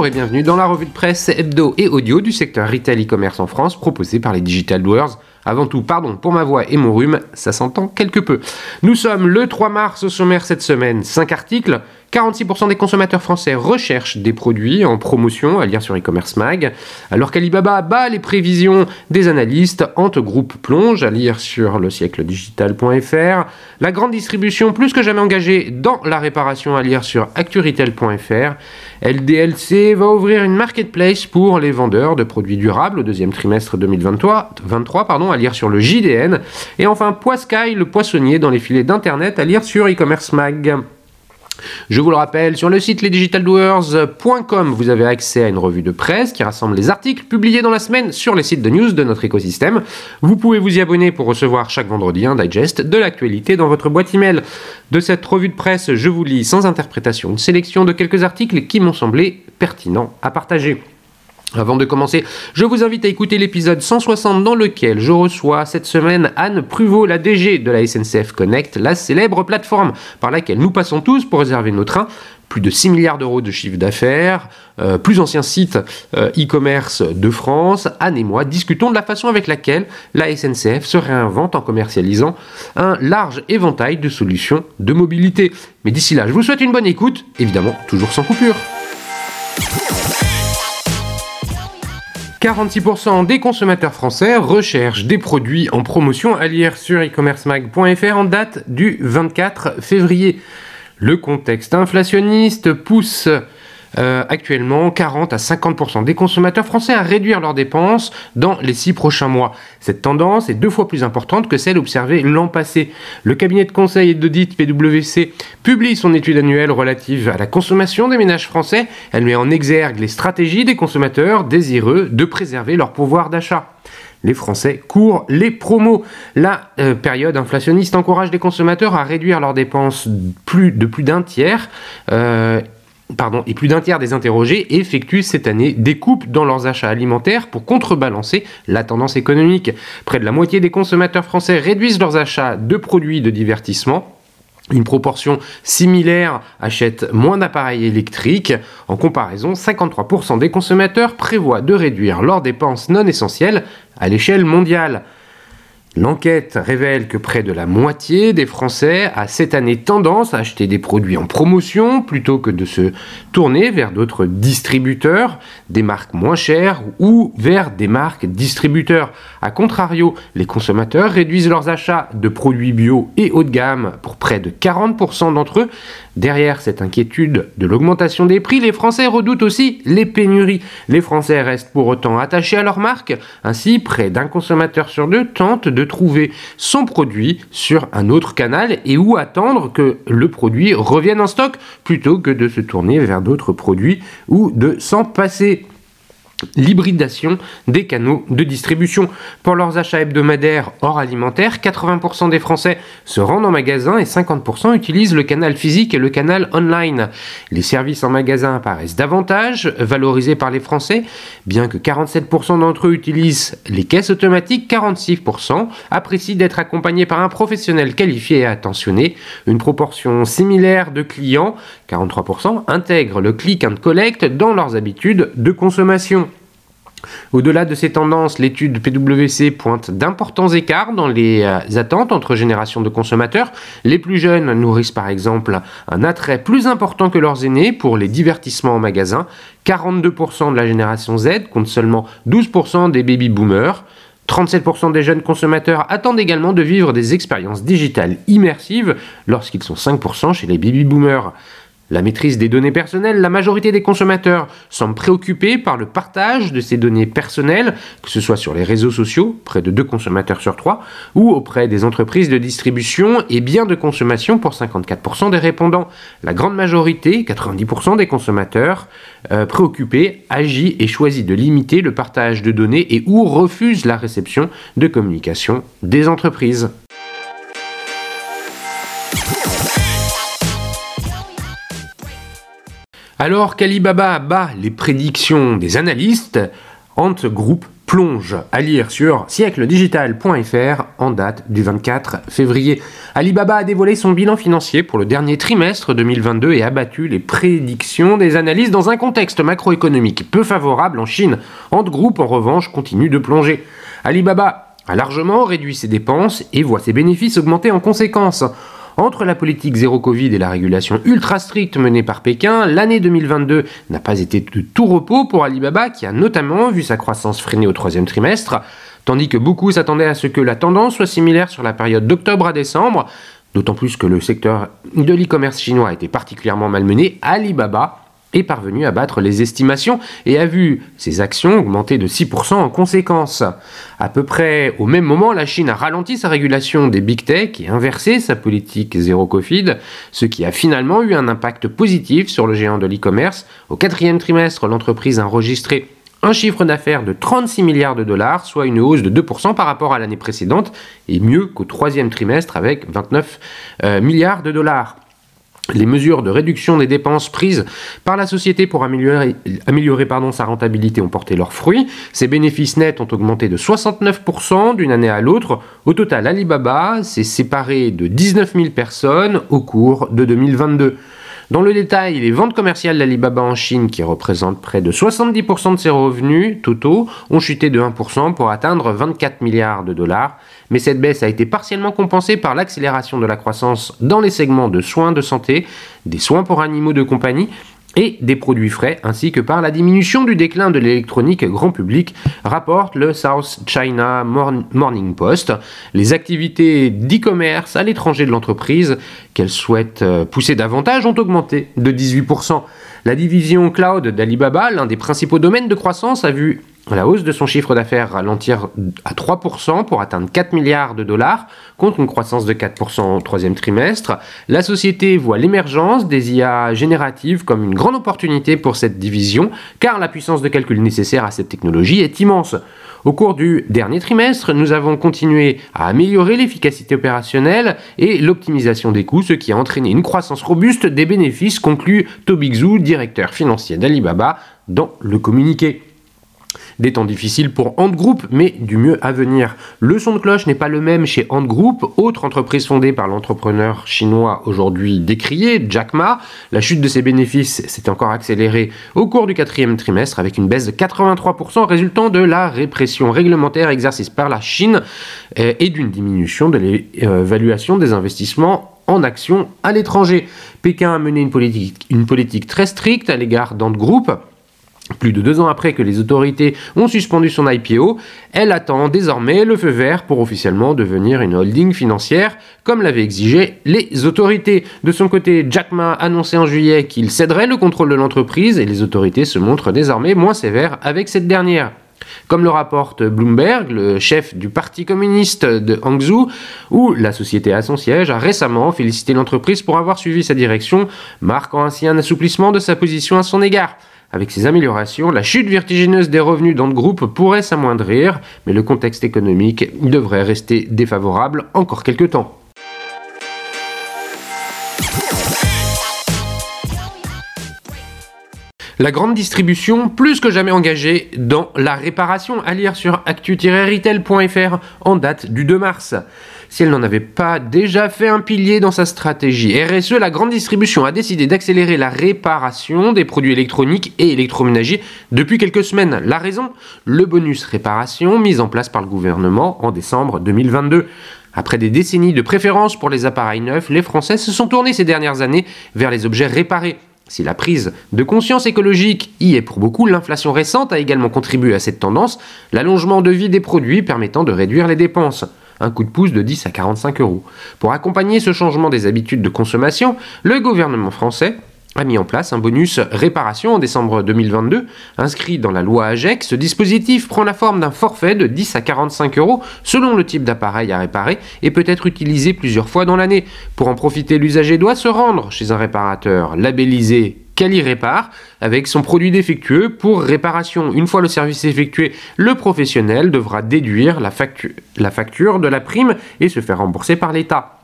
Bonjour et bienvenue dans la revue de presse hebdo et audio du secteur retail e-commerce en France proposée par les Digital Doers. Avant tout, pardon pour ma voix et mon rhume, ça s'entend quelque peu. Nous sommes le 3 mars au sommaire cette semaine, 5 articles, 46% des consommateurs français recherchent des produits en promotion, à lire sur e-commerce mag, alors qu'Alibaba bat les prévisions des analystes, Ante Group plonge, à lire sur le siècle digital.fr, la grande distribution plus que jamais engagée dans la réparation, à lire sur acturetail.fr, LDLC va ouvrir une marketplace pour les vendeurs de produits durables au deuxième trimestre 2023, 23, pardon, à lire sur le JDN, et enfin Poiscaille, le poissonnier dans les filets d'internet, à lire sur e-commerce mag. Je vous le rappelle, sur le site lesdigitaldoers.com, vous avez accès à une revue de presse qui rassemble les articles publiés dans la semaine sur les sites de news de notre écosystème. Vous pouvez vous y abonner pour recevoir chaque vendredi un digest de l'actualité dans votre boîte email. De cette revue de presse, je vous lis sans interprétation une sélection de quelques articles qui m'ont semblé pertinents à partager. Avant de commencer, je vous invite à écouter l'épisode 160 dans lequel je reçois cette semaine Anne Pruvot, la DG de la SNCF Connect, la célèbre plateforme par laquelle nous passons tous pour réserver nos trains. Plus de 6 milliards d'euros de chiffre d'affaires, euh, plus ancien site euh, e-commerce de France, Anne et moi discutons de la façon avec laquelle la SNCF se réinvente en commercialisant un large éventail de solutions de mobilité. Mais d'ici là, je vous souhaite une bonne écoute, évidemment toujours sans coupure. 46% des consommateurs français recherchent des produits en promotion à lire sur e-commercemag.fr en date du 24 février. Le contexte inflationniste pousse euh, actuellement 40 à 50% des consommateurs français à réduire leurs dépenses dans les six prochains mois. Cette tendance est deux fois plus importante que celle observée l'an passé. Le cabinet de conseil et d'audit PwC publie son étude annuelle relative à la consommation des ménages français. Elle met en exergue les stratégies des consommateurs désireux de préserver leur pouvoir d'achat les Français courent les promos. La euh, période inflationniste encourage les consommateurs à réduire leurs dépenses de plus d'un tiers. Euh, pardon, et plus d'un tiers des interrogés effectuent cette année des coupes dans leurs achats alimentaires pour contrebalancer la tendance économique. Près de la moitié des consommateurs français réduisent leurs achats de produits de divertissement une proportion similaire achète moins d'appareils électriques. En comparaison, 53% des consommateurs prévoient de réduire leurs dépenses non essentielles à l'échelle mondiale. L'enquête révèle que près de la moitié des Français a cette année tendance à acheter des produits en promotion plutôt que de se tourner vers d'autres distributeurs, des marques moins chères ou vers des marques distributeurs. A contrario, les consommateurs réduisent leurs achats de produits bio et haut de gamme pour près de 40% d'entre eux. Derrière cette inquiétude de l'augmentation des prix, les Français redoutent aussi les pénuries. Les Français restent pour autant attachés à leur marque. Ainsi, près d'un consommateur sur deux tente de trouver son produit sur un autre canal et où attendre que le produit revienne en stock plutôt que de se tourner vers d'autres produits ou de s'en passer l'hybridation des canaux de distribution. Pour leurs achats hebdomadaires hors alimentaire, 80% des Français se rendent en magasin et 50% utilisent le canal physique et le canal online. Les services en magasin apparaissent davantage valorisés par les Français, bien que 47% d'entre eux utilisent les caisses automatiques, 46% apprécient d'être accompagnés par un professionnel qualifié et attentionné. Une proportion similaire de clients, 43%, intègrent le click and collect dans leurs habitudes de consommation. Au-delà de ces tendances, l'étude PwC pointe d'importants écarts dans les euh, attentes entre générations de consommateurs. Les plus jeunes nourrissent par exemple un attrait plus important que leurs aînés pour les divertissements en magasin. 42% de la génération Z compte seulement 12% des baby-boomers. 37% des jeunes consommateurs attendent également de vivre des expériences digitales immersives lorsqu'ils sont 5% chez les baby-boomers. La maîtrise des données personnelles, la majorité des consommateurs semblent préoccupés par le partage de ces données personnelles, que ce soit sur les réseaux sociaux, près de 2 consommateurs sur 3, ou auprès des entreprises de distribution et biens de consommation pour 54% des répondants. La grande majorité, 90% des consommateurs euh, préoccupés, agit et choisit de limiter le partage de données et ou refuse la réception de communication des entreprises. Alors qu'Alibaba bat les prédictions des analystes, Ant Group plonge à lire sur siècledigital.fr en date du 24 février. Alibaba a dévoilé son bilan financier pour le dernier trimestre 2022 et a battu les prédictions des analystes dans un contexte macroéconomique peu favorable en Chine. Ant Group, en revanche, continue de plonger. Alibaba a largement réduit ses dépenses et voit ses bénéfices augmenter en conséquence. Entre la politique zéro Covid et la régulation ultra stricte menée par Pékin, l'année 2022 n'a pas été de tout repos pour Alibaba qui a notamment vu sa croissance freiner au troisième trimestre, tandis que beaucoup s'attendaient à ce que la tendance soit similaire sur la période d'octobre à décembre, d'autant plus que le secteur de l'e-commerce chinois a été particulièrement malmené, Alibaba est parvenu à battre les estimations et a vu ses actions augmenter de 6% en conséquence. À peu près au même moment, la Chine a ralenti sa régulation des big tech et inversé sa politique zéro Covid, ce qui a finalement eu un impact positif sur le géant de l'e-commerce. Au quatrième trimestre, l'entreprise a enregistré un chiffre d'affaires de 36 milliards de dollars, soit une hausse de 2% par rapport à l'année précédente, et mieux qu'au troisième trimestre avec 29 euh, milliards de dollars. Les mesures de réduction des dépenses prises par la société pour améliorer, sa rentabilité ont porté leurs fruits. Ses bénéfices nets ont augmenté de 69% d'une année à l'autre. Au total, Alibaba s'est séparé de 19 000 personnes au cours de 2022. Dans le détail, les ventes commerciales d'Alibaba en Chine, qui représentent près de 70% de ses revenus totaux, ont chuté de 1% pour atteindre 24 milliards de dollars. Mais cette baisse a été partiellement compensée par l'accélération de la croissance dans les segments de soins de santé, des soins pour animaux de compagnie et des produits frais, ainsi que par la diminution du déclin de l'électronique grand public, rapporte le South China Morning Post. Les activités d'e-commerce à l'étranger de l'entreprise, qu'elle souhaite euh, pousser davantage, ont augmenté de 18%. La division cloud d'Alibaba, l'un des principaux domaines de croissance, a vu la hausse de son chiffre d'affaires ralentir à 3% pour atteindre 4 milliards de dollars contre une croissance de 4% au troisième trimestre. La société voit l'émergence des IA génératives comme une grande opportunité pour cette division car la puissance de calcul nécessaire à cette technologie est immense. Au cours du dernier trimestre, nous avons continué à améliorer l'efficacité opérationnelle et l'optimisation des coûts, ce qui a entraîné une croissance robuste des bénéfices, conclut Toby directeur financier d'Alibaba, dans le communiqué. Des temps difficiles pour Ant Group, mais du mieux à venir. Le son de cloche n'est pas le même chez Ant Group, autre entreprise fondée par l'entrepreneur chinois aujourd'hui décrié, Jack Ma. La chute de ses bénéfices s'est encore accélérée au cours du quatrième trimestre avec une baisse de 83% résultant de la répression réglementaire exercée par la Chine et d'une diminution de l'évaluation des investissements en actions à l'étranger. Pékin a mené une politique, une politique très stricte à l'égard d'Ant Group plus de deux ans après que les autorités ont suspendu son IPO, elle attend désormais le feu vert pour officiellement devenir une holding financière, comme l'avaient exigé les autorités. De son côté, Jack Ma a annoncé en juillet qu'il céderait le contrôle de l'entreprise et les autorités se montrent désormais moins sévères avec cette dernière. Comme le rapporte Bloomberg, le chef du Parti communiste de Hangzhou, où la société a son siège, a récemment félicité l'entreprise pour avoir suivi sa direction, marquant ainsi un assouplissement de sa position à son égard. Avec ces améliorations, la chute vertigineuse des revenus dans le groupe pourrait s'amoindrir, mais le contexte économique devrait rester défavorable encore quelques temps. La grande distribution, plus que jamais engagée dans la réparation, à lire sur actu-retail.fr en date du 2 mars si elle n'en avait pas déjà fait un pilier dans sa stratégie. RSE, la grande distribution, a décidé d'accélérer la réparation des produits électroniques et électroménagers depuis quelques semaines. La raison? Le bonus réparation mis en place par le gouvernement en décembre 2022. Après des décennies de préférence pour les appareils neufs, les Français se sont tournés ces dernières années vers les objets réparés. Si la prise de conscience écologique y est pour beaucoup, l'inflation récente a également contribué à cette tendance, l'allongement de vie des produits permettant de réduire les dépenses un coup de pouce de 10 à 45 euros. Pour accompagner ce changement des habitudes de consommation, le gouvernement français a mis en place un bonus réparation en décembre 2022. Inscrit dans la loi AGEC, ce dispositif prend la forme d'un forfait de 10 à 45 euros selon le type d'appareil à réparer et peut être utilisé plusieurs fois dans l'année. Pour en profiter, l'usager doit se rendre chez un réparateur labellisé Cali Répare avec son produit défectueux pour réparation. Une fois le service effectué, le professionnel devra déduire la, facture de la prime et se faire rembourser par l'État.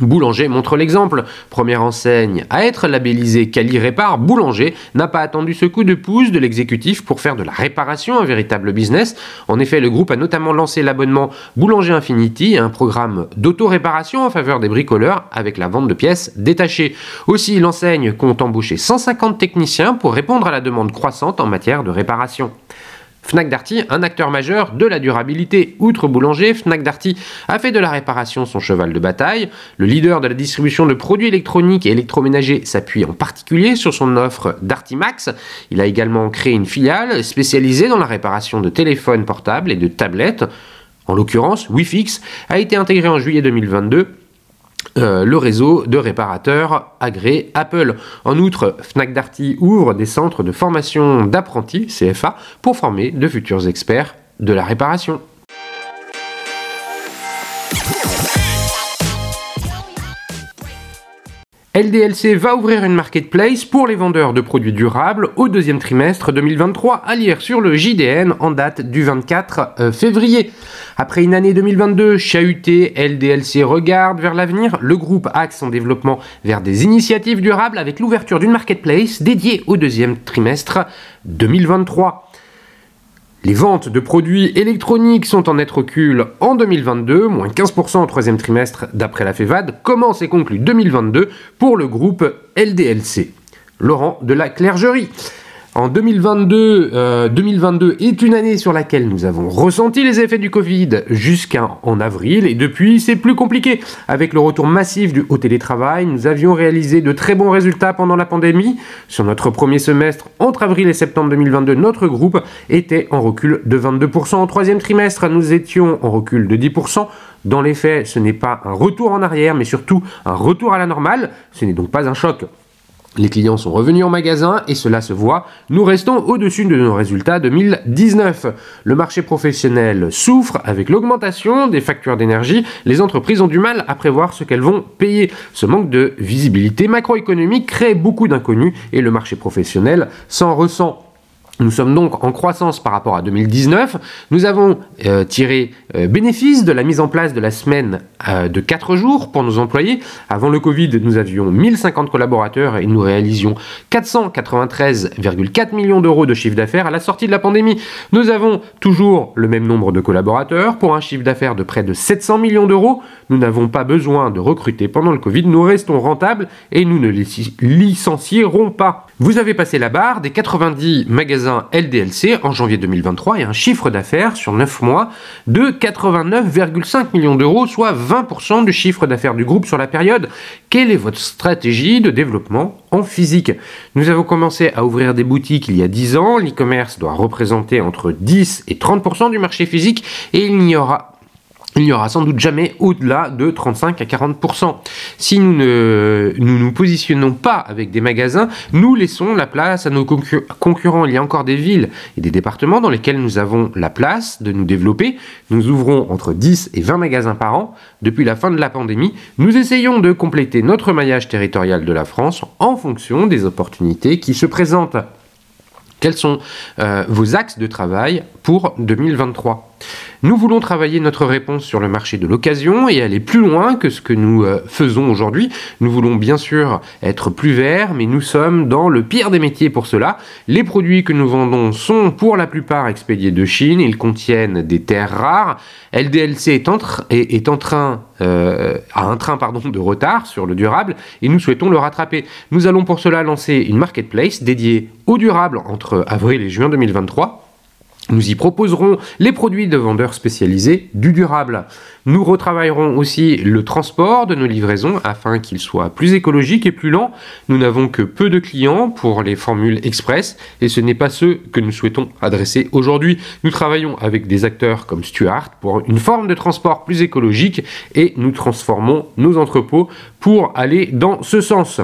Boulanger montre l'exemple. Première enseigne à être labellisée Cali Répare, Boulanger n'a pas attendu ce coup de pouce de l'exécutif pour faire de la réparation un véritable business. En effet, le groupe a notamment lancé l'abonnement Boulanger Infinity, un programme d'auto-réparation en faveur des bricoleurs avec la vente de pièces détachées. Aussi, l'enseigne compte embaucher 150 techniciens pour répondre à la demande croissante en matière de réparation. Fnac Darty, un acteur majeur de la durabilité. Outre boulanger, Fnac Darty a fait de la réparation son cheval de bataille. Le leader de la distribution de produits électroniques et électroménagers s'appuie en particulier sur son offre Darty Max. Il a également créé une filiale spécialisée dans la réparation de téléphones portables et de tablettes. En l'occurrence, Wifix a été intégré en juillet 2022 euh, le réseau de réparateurs agréés Apple. En outre, Fnac Darty ouvre des centres de formation d'apprentis, CFA, pour former de futurs experts de la réparation. LDLC va ouvrir une marketplace pour les vendeurs de produits durables au deuxième trimestre 2023 à lire sur le JDN en date du 24 euh, février. Après une année 2022 chahutée, LDLC regarde vers l'avenir. Le groupe axe son développement vers des initiatives durables avec l'ouverture d'une marketplace dédiée au deuxième trimestre 2023. Les ventes de produits électroniques sont en net recul en 2022, moins 15% au troisième trimestre d'après la FEVAD, commence et conclut 2022 pour le groupe LDLC. Laurent de la Clergerie. En 2022, 2022 euh, est une année sur laquelle nous avons ressenti les effets du Covid jusqu'en avril et depuis c'est plus compliqué. Avec le retour massif du, au télétravail, nous avions réalisé de très bons résultats pendant la pandémie. Sur notre premier semestre, entre avril et septembre 2022, notre groupe était en recul de 22%. Au troisième trimestre, nous étions en recul de 10%. Dans les faits, ce n'est pas un retour en arrière, mais surtout un retour à la normale. Ce n'est donc pas un choc les clients sont revenus en magasin et cela se voit. Nous restons au-dessus de nos résultats 2019. Le marché professionnel souffre avec l'augmentation des factures d'énergie. Les entreprises ont du mal à prévoir ce qu'elles vont payer. Ce manque de visibilité macroéconomique crée beaucoup d'inconnus et le marché professionnel s'en ressent. Nous sommes donc en croissance par rapport à 2019. Nous avons euh, tiré euh, bénéfice de la mise en place de la semaine euh, de 4 jours pour nos employés. Avant le Covid, nous avions 1050 collaborateurs et nous réalisions 493,4 millions d'euros de chiffre d'affaires à la sortie de la pandémie. Nous avons toujours le même nombre de collaborateurs pour un chiffre d'affaires de près de 700 millions d'euros. Nous n'avons pas besoin de recruter pendant le Covid. Nous restons rentables et nous ne licencierons pas. Vous avez passé la barre des 90 magasins LDLC en janvier 2023 et un chiffre d'affaires sur 9 mois de 89,5 millions d'euros, soit 20% du chiffre d'affaires du groupe sur la période. Quelle est votre stratégie de développement en physique? Nous avons commencé à ouvrir des boutiques il y a 10 ans. L'e-commerce doit représenter entre 10 et 30% du marché physique et il n'y aura il n'y aura sans doute jamais au-delà de 35 à 40%. Si nous ne nous, positionnons pas avec des magasins, nous laissons la place à nos concurrents. Il y a encore des villes et des départements dans lesquels nous avons la place de nous développer. Nous ouvrons entre 10 et 20 magasins par an. Depuis la fin de la pandémie, nous essayons de compléter notre maillage territorial de la France en fonction des opportunités qui se présentent. Quels sont euh, vos axes de travail pour 2023 nous voulons travailler notre réponse sur le marché de l'occasion et aller plus loin que ce que nous euh, faisons aujourd'hui. Nous voulons bien sûr être plus verts, mais nous sommes dans le pire des métiers pour cela. Les produits que nous vendons sont pour la plupart expédiés de Chine, ils contiennent des terres rares. LDLC est en, train, euh, un train de retard sur le durable et nous souhaitons le rattraper. Nous allons pour cela lancer une marketplace dédiée au durable entre avril et juin 2023 nous y proposerons les produits de vendeurs spécialisés du durable. Nous retravaillerons aussi le transport de nos livraisons afin qu'il soit plus écologique et plus lent. Nous n'avons que peu de clients pour les formules express et ce n'est pas ceux que nous souhaitons adresser aujourd'hui. Nous travaillons avec des acteurs comme Stuart pour une forme de transport plus écologique et nous transformons nos entrepôts pour aller dans ce sens.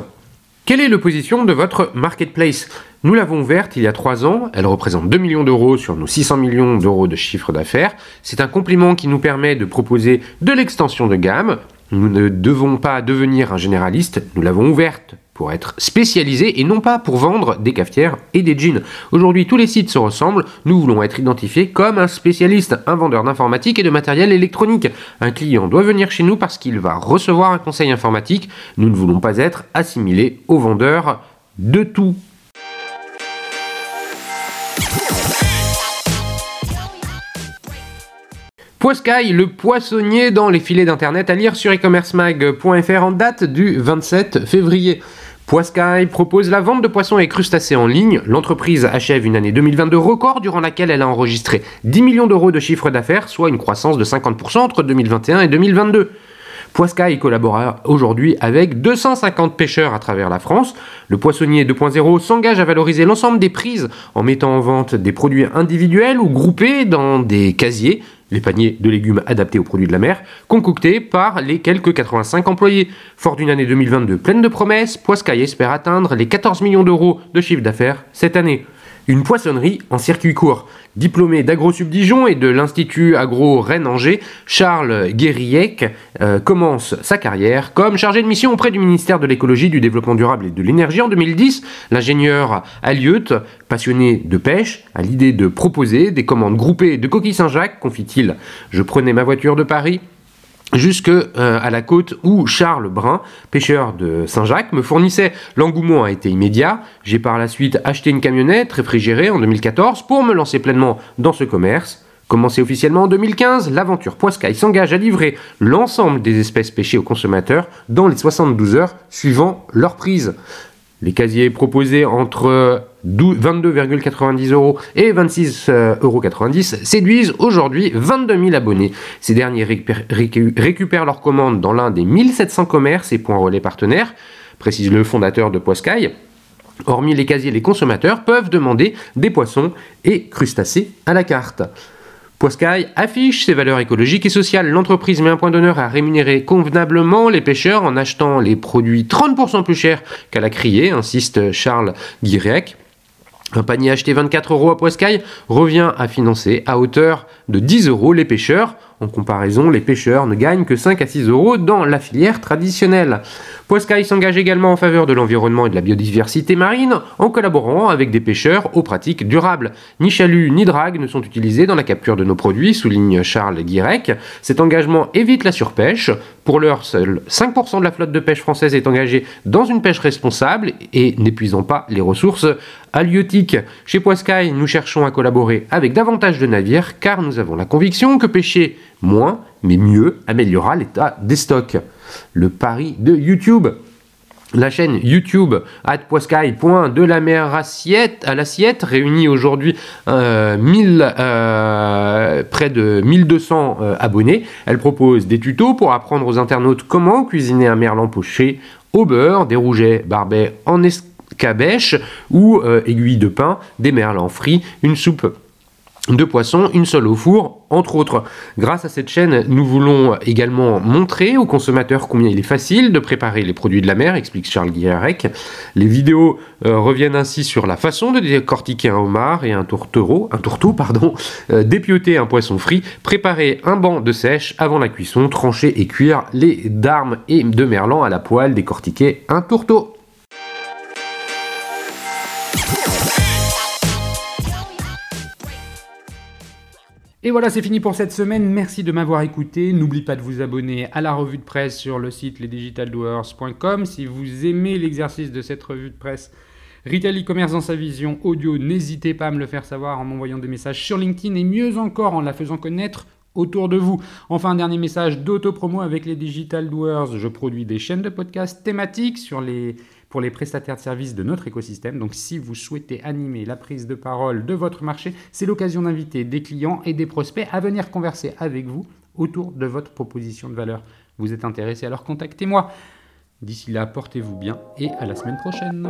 Quelle est la position de votre marketplace? Nous l'avons ouverte il y a 3 ans, elle représente 2 millions d'euros sur nos 600 millions d'euros de chiffre d'affaires. C'est un compliment qui nous permet de proposer de l'extension de gamme. Nous ne devons pas devenir un généraliste, nous l'avons ouverte pour être spécialisé et non pas pour vendre des cafetières et des jeans. Aujourd'hui, tous les sites se ressemblent. Nous voulons être identifiés comme un spécialiste, un vendeur d'informatique et de matériel électronique. Un client doit venir chez nous parce qu'il va recevoir un conseil informatique. Nous ne voulons pas être assimilés aux vendeurs de tout. Poiscaille, le poissonnier dans les filets d'internet à lire sur e-commercemag.fr en date du 27 février. Poiscaille propose la vente de poissons et crustacés en ligne. L'entreprise achève une année 2022 record durant laquelle elle a enregistré 10 millions d'euros de chiffre d'affaires, soit une croissance de 50% entre 2021 et 2022. Poiscaille collabore aujourd'hui avec 250 pêcheurs à travers la France. Le poissonnier 2.0 s'engage à valoriser l'ensemble des prises en mettant en vente des produits individuels ou groupés dans des casiers les paniers de légumes adaptés aux produits de la mer, concoctés par les quelques 85 employés. Fort d'une année 2022 pleine de promesses, Poiscaille espère atteindre les 14 millions d'euros de chiffre d'affaires cette année une poissonnerie en circuit court. Diplômé d'AgroSubdijon et de l'Institut Agro Rennes-Angers, Charles Guériec euh, commence sa carrière comme chargé de mission auprès du ministère de l'écologie, du développement durable et de l'énergie en 2010. L'ingénieur Alieut, passionné de pêche, a l'idée de proposer des commandes groupées de coquilles Saint-Jacques, confie-t-il. Je prenais ma voiture de Paris jusque euh, à la côte où Charles Brun, pêcheur de Saint-Jacques, me fournissait. L'engouement a été immédiat. J'ai par la suite acheté une camionnette réfrigérée en 2014 pour me lancer pleinement dans ce commerce. Commencé officiellement en 2015, l'aventure Poiscaille s'engage à livrer l'ensemble des espèces pêchées aux consommateurs dans les 72 heures suivant leur prise. Les casiers proposés entre 22,90 euros et 26,90 euros séduisent aujourd'hui 22 000 abonnés. Ces derniers récupèrent leurs commandes dans l'un des 1700 commerces et points relais partenaires, précise le fondateur de Poiscaille. Hormis les casiers, les consommateurs peuvent demander des poissons et crustacés à la carte. Poiscaille affiche ses valeurs écologiques et sociales. L'entreprise met un point d'honneur à rémunérer convenablement les pêcheurs en achetant les produits 30% plus chers qu'à la criée, insiste Charles Guirec. Un panier acheté 24 euros à Poiscaille revient à financer à hauteur de 10 euros les pêcheurs. En comparaison, les pêcheurs ne gagnent que 5 à 6 euros dans la filière traditionnelle. Poiscaille s'engage également en faveur de l'environnement et de la biodiversité marine en collaborant avec des pêcheurs aux pratiques durables. Ni chalut ni drague ne sont utilisés dans la capture de nos produits, souligne Charles Guirec. Cet engagement évite la surpêche. Pour l'heure, seul 5% de la flotte de pêche française est engagée dans une pêche responsable et n'épuisant pas les ressources halieutiques. Chez Poiscaille, nous cherchons à collaborer avec davantage de navires car nous avons la conviction que pêcher moins, mais mieux, améliorera l'état des stocks. Le pari de YouTube. La chaîne YouTube de la mer assiette, à l'assiette réunit aujourd'hui euh, euh, près de 1200 euh, abonnés. Elle propose des tutos pour apprendre aux internautes comment cuisiner un merlan poché au beurre, des rougets barbets en escabèche ou aiguilles de pain, des merlans frits, une soupe de poissons, une seule au four, entre autres. Grâce à cette chaîne, nous voulons également montrer aux consommateurs combien il est facile de préparer les produits de la mer, explique Charles Guillerec. Les vidéos euh, reviennent ainsi sur la façon de décortiquer un homard et un tourtereau, un tourteau, pardon, euh, dépioter un poisson frit, préparer un banc de sèche avant la cuisson, trancher et cuire les darmes et de merlan à la poêle, décortiquer un tourteau. Et voilà, c'est fini pour cette semaine. Merci de m'avoir écouté. N'oublie pas de vous abonner à la revue de presse sur le site lesdigitaldoers.com. Si vous aimez l'exercice de cette revue de presse, Retail e-commerce dans sa vision audio, n'hésitez pas à me le faire savoir en m'envoyant des messages sur LinkedIn et mieux encore en la faisant connaître autour de vous. Enfin, un dernier message d'auto-promo avec les Digital Doers. Je produis des chaînes de podcasts thématiques sur les pour les prestataires de services de notre écosystème. Donc si vous souhaitez animer la prise de parole de votre marché, c'est l'occasion d'inviter des clients et des prospects à venir converser avec vous autour de votre proposition de valeur. Vous êtes intéressé alors contactez-moi. D'ici là, portez-vous bien et à la semaine prochaine.